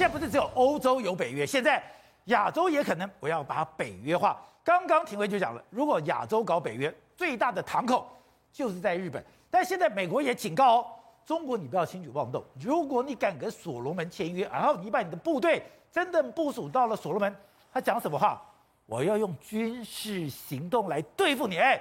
现在不是只有欧洲有北约，现在亚洲也可能我要把北约化。刚刚廷辉就讲了，如果亚洲搞北约，最大的堂口就是在日本。但现在美国也警告哦，中国你不要轻举妄动。如果你敢跟所罗门签约，然后你把你的部队真的部署到了所罗门，他讲什么话？我要用军事行动来对付你。哎，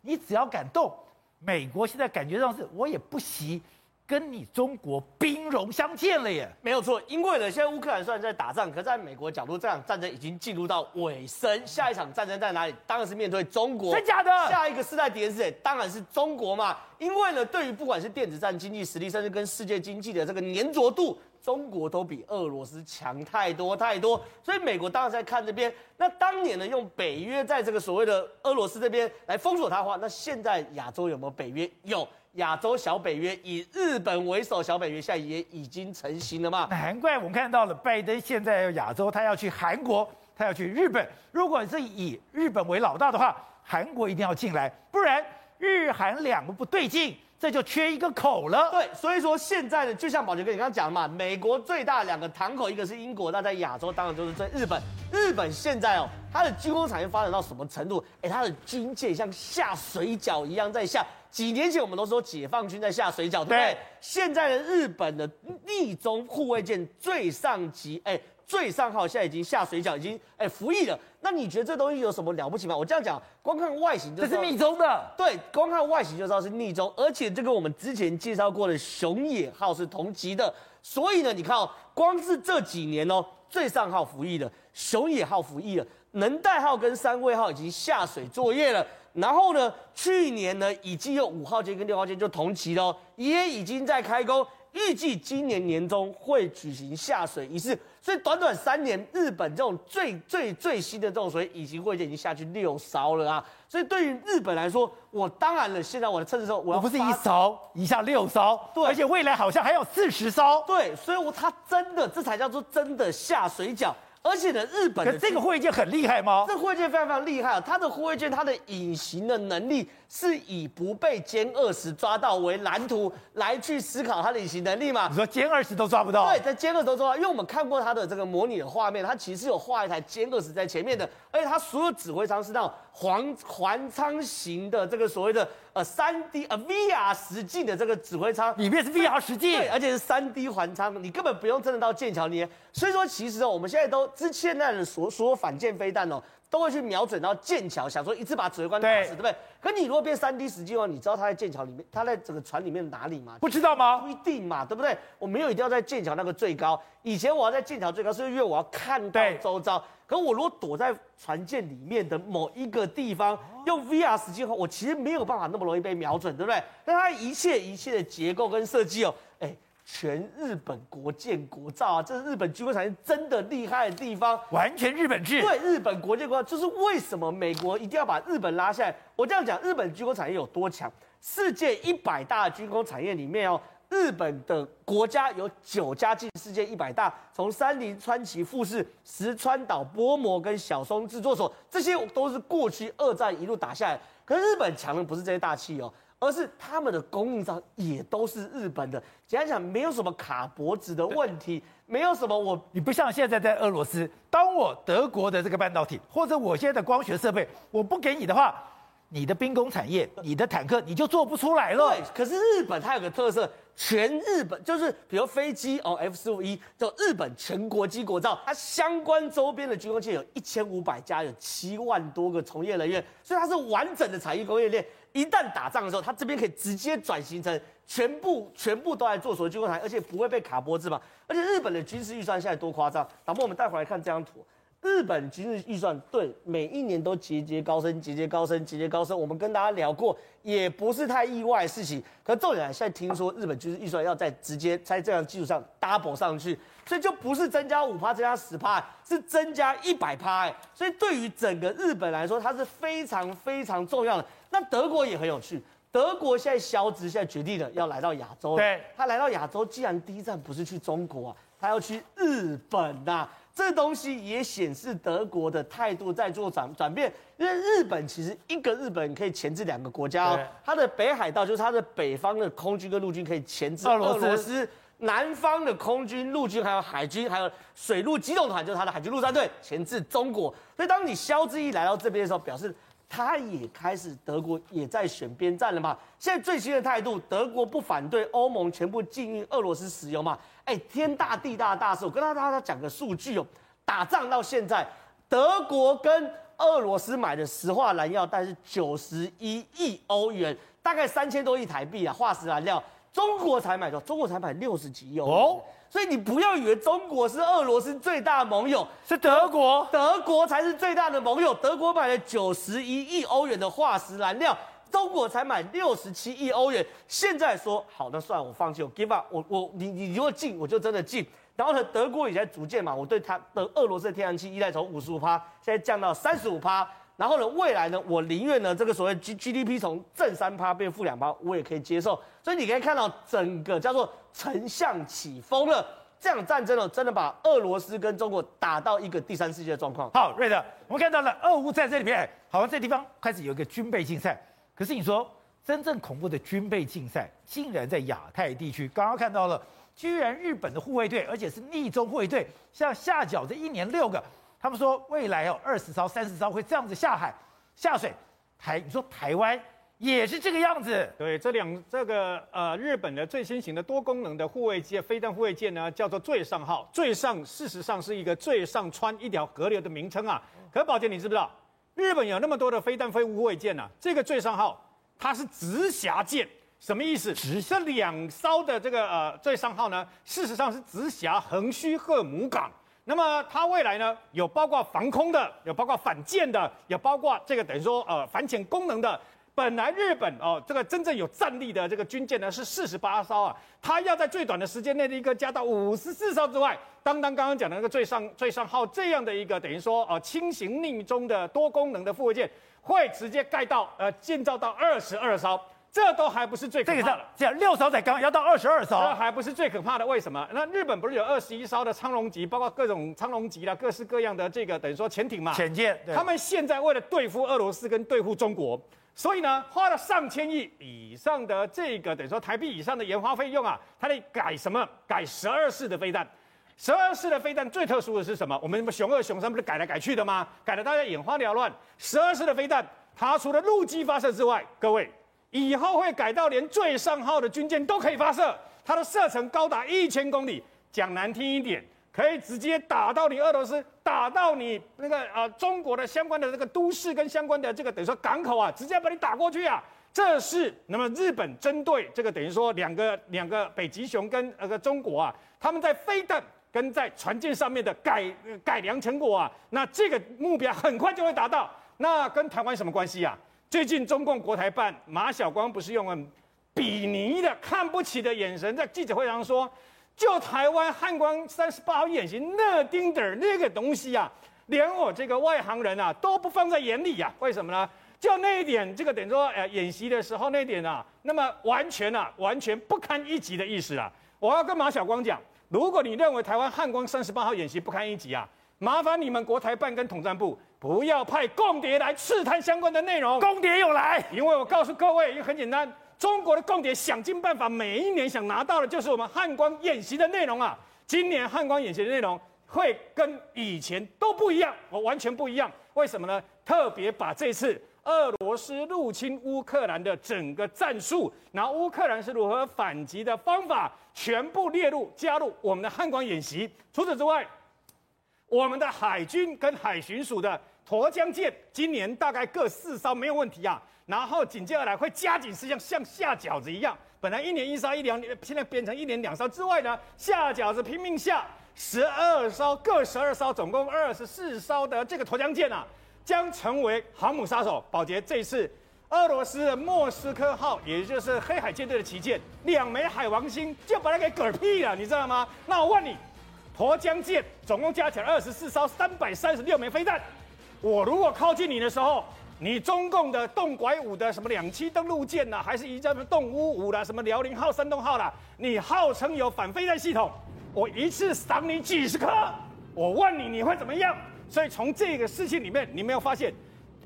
你只要敢动，美国现在感觉上是我也不惜。跟你中国兵戎相见了耶，没有错。因为呢，现在乌克兰虽然在打仗，可在美国角度，这场战争已经进入到尾声。下一场战争在哪里？当然是面对中国。真假的？下一个世代敌人是谁？当然是中国嘛。因为呢，对于不管是电子战、经济实力，甚至跟世界经济的这个粘着度，中国都比俄罗斯强太多太多。所以美国当然在看这边。那当年呢，用北约在这个所谓的俄罗斯这边来封锁它的话，那现在亚洲有没有北约？有。亚洲小北约以日本为首，小北约现在也已经成型了嘛？难怪我们看到了拜登现在要亚洲，他要去韩国，他要去日本。如果是以日本为老大的话，韩国一定要进来，不然日韩两个不对劲，这就缺一个口了。对，所以说现在呢，就像宝杰哥你刚刚讲的嘛，美国最大的两个堂口，一个是英国，那在亚洲当然就是在日本。日本现在哦，它的军工产业发展到什么程度？哎，它的军舰像下水饺一样在下。几年前我们都说解放军在下水饺，对不对？对，现在的日本的匿踪护卫舰最上级，哎，最上号现在已经下水饺，已经哎服役了。那你觉得这东西有什么了不起吗？我这样讲，光看外形就知道，这是密宗的。对，光看外形就知道是密宗，而且这跟我们之前介绍过的熊野号是同级的。所以呢，你看哦，光是这几年哦，最上号服役了，熊野号服役了，能代号跟三位号已经下水作业了。然后呢，去年呢，已经有五号舰跟六号舰就同期了，也已经在开工，预计今年年中会举行下水仪式。所以短短三年，日本这种最最最新的这种所谓隐形护卫舰已经下去六艘了啊！所以对于日本来说，我当然了，现在我的趁着时候，我要不是一艘，一下六艘，对，而且未来好像还有四十艘，对，所以我他真的这才叫做真的下水饺。而且呢，日本的这个护卫舰很厉害吗？这护卫舰非常非常厉害啊！它的护卫舰，它的隐形的能力是以不被歼二十抓到为蓝图来去思考它的隐形能力嘛？你说歼二十都抓不到？对，在歼二十都抓不到，因为我们看过它的这个模拟的画面，它其实有画一台歼二十在前面的，而且它所有指挥舱是那种环环舱型的这个所谓的呃三 D 呃 VR 实境的这个指挥舱，里面是 VR 实境，对，而且是三 D 环舱，你根本不用真的到剑桥里面。所以说，其实哦，我们现在都之前那的所所有反舰飞弹哦，都会去瞄准到剑桥，想说一次把指挥官打死，对，对不对？可你如果变三 D 实际的话，你知道他在剑桥里面，他在整个船里面哪里吗？不知道吗？不一定嘛，对不对？我没有一定要在剑桥那个最高，以前我要在剑桥最高，是因为我要看到周遭。可我如果躲在船舰里面的某一个地方，用 VR 实际的话，我其实没有办法那么容易被瞄准，对不对？但它一切一切的结构跟设计哦，哎。全日本国建国造啊，这是日本军工产业真的厉害的地方，完全日本制。对，日本国建国造，就是为什么美国一定要把日本拉下来。我这样讲，日本军工产业有多强？世界一百大的军工产业里面哦，日本的国家有九家进世界一百大，从三菱、川崎、富士、石川岛、波摩跟小松制作所，这些都是过去二战一路打下来。可是日本强的不是这些大企业。而是他们的供应商也都是日本的，简单讲，没有什么卡脖子的问题，没有什么我你不像现在在俄罗斯，当我德国的这个半导体或者我现在的光学设备我不给你的话，你的兵工产业、你的坦克你就做不出来了。对，可是日本它有个特色，全日本就是比如飞机哦，F 四五一就日本全国机国造，它相关周边的军工企业有一千五百家，有七万多个从业人员，所以它是完整的产业工业链。一旦打仗的时候，他这边可以直接转型成全部全部都来做所谓军工台，而且不会被卡脖子嘛。而且日本的军事预算现在多夸张，导播我们带回来看这张图，日本军事预算对每一年都节节高升，节节高升，节节高升。我们跟大家聊过，也不是太意外的事情。可重点现在听说日本军事预算要在直接在这样基础上 double 上去，所以就不是增加五趴，增加十趴，是增加一百趴。哎，所以对于整个日本来说，它是非常非常重要的。那德国也很有趣，德国现在消资现在决定了要来到亚洲。对，他来到亚洲，既然第一站不是去中国啊，他要去日本呐、这东西也显示德国的态度在做转转变。因为日本其实一个日本可以钳制两个国家哦，它的北海道就是它的北方的空军跟陆军可以钳制俄罗斯。南方的空军、陆军还有海军，还有水陆机动团，就是它的海军陆战队前置中国。所以当你肖志毅来到这边的时候，表示他也开始德国也在选边站了嘛。现在最新的态度，德国不反对欧盟全部禁运俄罗斯石油嘛？哎，天大地大大事，我跟他大家讲个数据哦，打仗到现在，德国跟俄罗斯买的石化燃料，大概是九十一亿欧元，大概三千多亿台币啊，化石燃料。中国才买的，中国才买六十几亿哦，所以你不要以为中国是俄罗斯最大的盟友，是德国，德国才是最大的盟友。德国买了九十一亿欧元的化石燃料，中国才买六十七亿欧元。现在说好，那算了，我放弃，我 give up，我我你你如果进，我就真的进。然后呢，德国也在逐渐嘛，我对它的俄罗斯的天然气依赖从五十五趴，现在降到三十五趴。然后呢，未来呢，我宁愿呢，这个所谓 G G D P 从正三趴变负两趴，我也可以接受。所以你可以看到，整个叫做丞相起风了，这场战争呢，真的把俄罗斯跟中国打到一个第三世界的状况。好，瑞德，我们看到了俄乌在这里面，好像这地方开始有一个军备竞赛。可是你说，真正恐怖的军备竞赛，竟然在亚太地区。刚刚看到了，居然日本的护卫队，而且是逆中护卫队，像下饺子一年六个。他们说未来有二十艘、三十艘会这样子下海下水，台你说台湾也是这个样子？对，这两这个呃日本的最新型的多功能的护卫舰飞弹护卫舰呢，叫做最上号。最上事实上是一个最上穿一条河流的名称啊。可宝杰，你知不知道日本有那么多的飞弹飞护卫舰呢？这个最上号它是直辖舰，什么意思？直这两艘的这个呃最上号呢，事实上是直辖横须贺母港。那么它未来呢，有包括防空的，有包括反舰的，有包括这个等于说呃反潜功能的。本来日本哦，这个真正有战力的这个军舰呢是四十八艘啊，它要在最短的时间内一个加到五十四艘之外，当当刚刚讲的那个最上最上号这样的一个等于说呃轻型逆中的多功能的护卫舰，会直接盖到呃建造到二十二艘。这都还不是最可怕的，这样六艘才刚要到二十二艘，这还不是最可怕的。为什么？那日本不是有二十一艘的苍龙级，包括各种苍龙级的各式各样的这个等于说潜艇嘛？潜舰。他们现在为了对付俄罗斯跟对付中国，所以呢花了上千亿以上的这个等于说台币以上的研发费用啊，他得改什么？改十二式的飞弹。十二式的飞弹最特殊的是什么？我们雄二、雄三不是改来改去的吗？改得大家眼花缭乱。十二式的飞弹，它除了陆基发射之外，各位。以后会改到连最上号的军舰都可以发射，它的射程高达一千公里。讲难听一点，可以直接打到你俄罗斯，打到你那个呃中国的相关的这个都市跟相关的这个等于说港口啊，直接把你打过去啊。这是那么日本针对这个等于说两个两个北极熊跟那个中国啊，他们在飞弹跟在船舰上面的改改良成果啊，那这个目标很快就会达到。那跟台湾什么关系啊？最近中共国台办马晓光不是用了鄙夷的看不起的眼神在记者会上说，就台湾汉光三十八号演习那丁点儿那个东西啊，连我这个外行人啊都不放在眼里呀？为什么呢？就那一点，这个等于说呃演习的时候那点啊，那么完全啊完全不堪一击的意思啊！我要跟马晓光讲，如果你认为台湾汉光三十八号演习不堪一击啊，麻烦你们国台办跟统战部。不要派共谍来刺探相关的内容，共谍又来，因为我告诉各位，也很简单，中国的共谍想尽办法，每一年想拿到的就是我们汉光演习的内容啊。今年汉光演习的内容会跟以前都不一样，我完全不一样。为什么呢？特别把这次俄罗斯入侵乌克兰的整个战术，然后乌克兰是如何反击的方法，全部列入加入我们的汉光演习。除此之外，我们的海军跟海巡署的。沱江舰今年大概各四艘没有问题啊，然后紧接而来会加紧，实际上像下饺子一样，本来一年一艘一两年，现在变成一年两艘之外呢，下饺子拼命下，十二艘各十二艘，总共二十四艘的这个沱江舰啊，将成为航母杀手。宝洁，这次俄罗斯的莫斯科号，也就是黑海舰队的旗舰，两枚海王星就把它给嗝屁了，你知道吗？那我问你，沱江舰总共加起来二十四艘，三百三十六枚飞弹。我如果靠近你的时候，你中共的动拐五的什么两栖登陆舰呐，还是一架什么动五五啦，什么辽宁号、山东号啦，你号称有反飞弹系统，我一次赏你几十颗，我问你你会怎么样？所以从这个事情里面，你没有发现，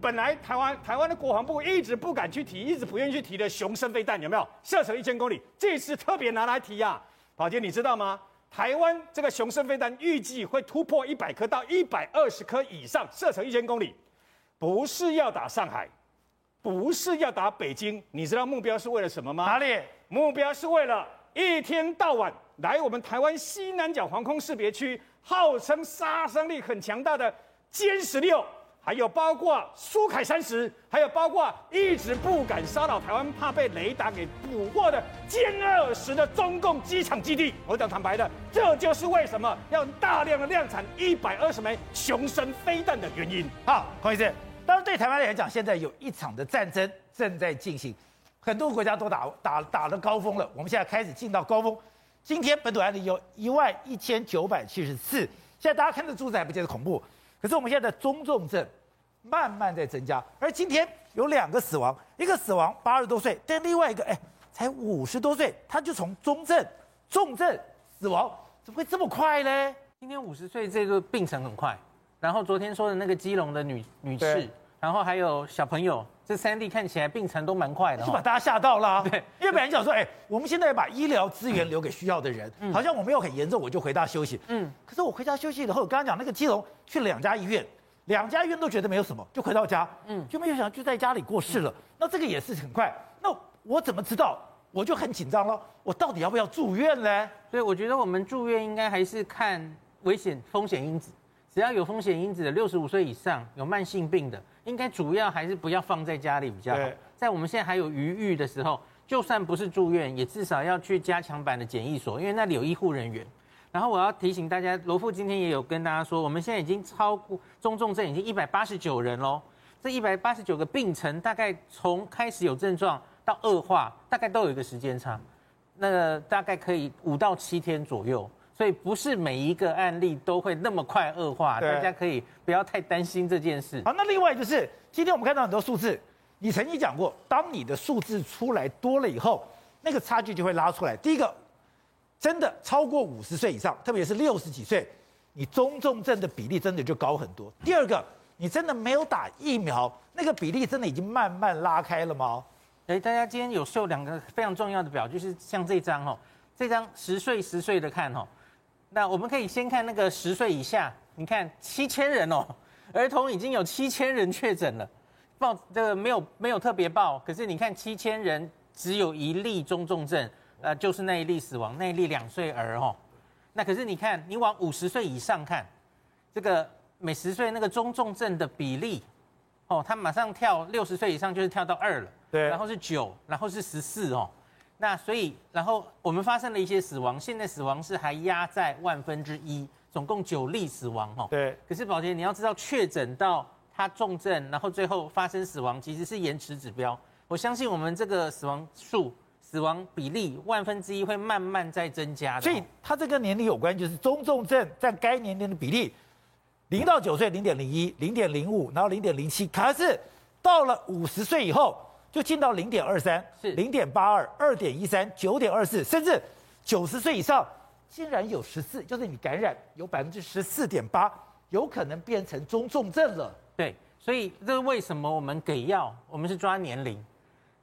本来台湾台湾的国防部一直不敢去提，一直不愿意去提的雄升飞弹有没有？射程一千公里，这次特别拿来提呀、啊。宝杰，你知道吗？台湾这个雄升飞弹预计会突破一百颗到一百二十颗以上，射程一千公里，不是要打上海，不是要打北京，你知道目标是为了什么吗？哪里？目标是为了一天到晚来我们台湾西南角防空识别区，号称杀伤力很强大的歼十六。还有包括苏凯三十，还有包括一直不敢骚扰台湾，怕被雷达给捕获的歼二十的中共机场基地。我讲坦白的，这就是为什么要大量的量产一百二十枚雄升飞弹的原因。好，孔医师，当然对台湾来讲，现在有一场的战争正在进行，很多国家都打打打了高峰了。我们现在开始进到高峰，今天本土案例有一万一千九百七十四，现在大家看这数字还不觉得恐怖。可是我们现在的中重症慢慢在增加，而今天有两个死亡，一个死亡八十多岁，但另外一个哎才五十多岁，他就从中症、重症死亡，怎么会这么快呢？今天五十岁这个病程很快，然后昨天说的那个基隆的女女士，然后还有小朋友，这三例看起来病程都蛮快的，就把大家吓到了。对，因为本来讲说，哎，我们现在要把医疗资源留给需要的人，嗯、好像我没有很严重，我就回家休息。嗯，可是我回家休息以后，我刚刚讲那个基隆去了两家医院，两家医院都觉得没有什么，就回到家，嗯，就没有想到就在家里过世了。嗯、那这个也是很快，那我怎么知道？我就很紧张了，我到底要不要住院呢？所以我觉得我们住院应该还是看危险风险因子，只要有风险因子的，六十五岁以上有慢性病的。应该主要还是不要放在家里比较好。在我们现在还有余裕的时候，就算不是住院，也至少要去加强版的检疫所，因为那里有医护人员。然后我要提醒大家，罗富今天也有跟大家说，我们现在已经超过中重症已经一百八十九人喽。这一百八十九个病程，大概从开始有症状到恶化，大概都有一个时间差，那个大概可以五到七天左右。所以不是每一个案例都会那么快恶化，大家可以不要太担心这件事。好，那另外就是今天我们看到很多数字，你曾经讲过，当你的数字出来多了以后，那个差距就会拉出来。第一个，真的超过五十岁以上，特别是六十几岁，你中重症的比例真的就高很多。第二个，你真的没有打疫苗，那个比例真的已经慢慢拉开了吗？哎，大家今天有秀两个非常重要的表，就是像这张哦，这张十岁十岁的看哦。那我们可以先看那个十岁以下，你看七千人哦，儿童已经有七千人确诊了，报这个没有没有特别报，可是你看七千人只有一例中重症，呃，就是那一例死亡，那一例两岁儿哦，那可是你看你往五十岁以上看，这个每十岁那个中重症的比例，哦，他马上跳六十岁以上就是跳到二了，对，然后是九，然后是十四哦。那所以，然后我们发生了一些死亡，现在死亡是还压在万分之一，总共九例死亡哈。对。可是宝杰，你要知道，确诊到他重症，然后最后发生死亡，其实是延迟指标。我相信我们这个死亡数、死亡比例万分之一会慢慢在增加的。所以它这个年龄有关，就是中重症占该年龄的比例，零到九岁零点零一、零点零五，然后零点零七，可是到了五十岁以后。就进到零点二三，是零点八二、二点一三、九点二四，甚至九十岁以上，竟然有十四，就是你感染有百分之十四点八，有可能变成中重症了。对，所以这是为什么我们给药，我们是抓年龄，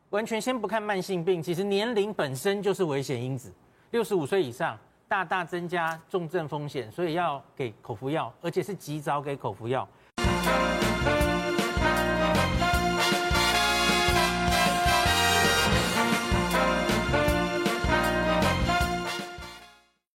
完全先不看慢性病，其实年龄本身就是危险因子，六十五岁以上大大增加重症风险，所以要给口服药，而且是及早给口服药。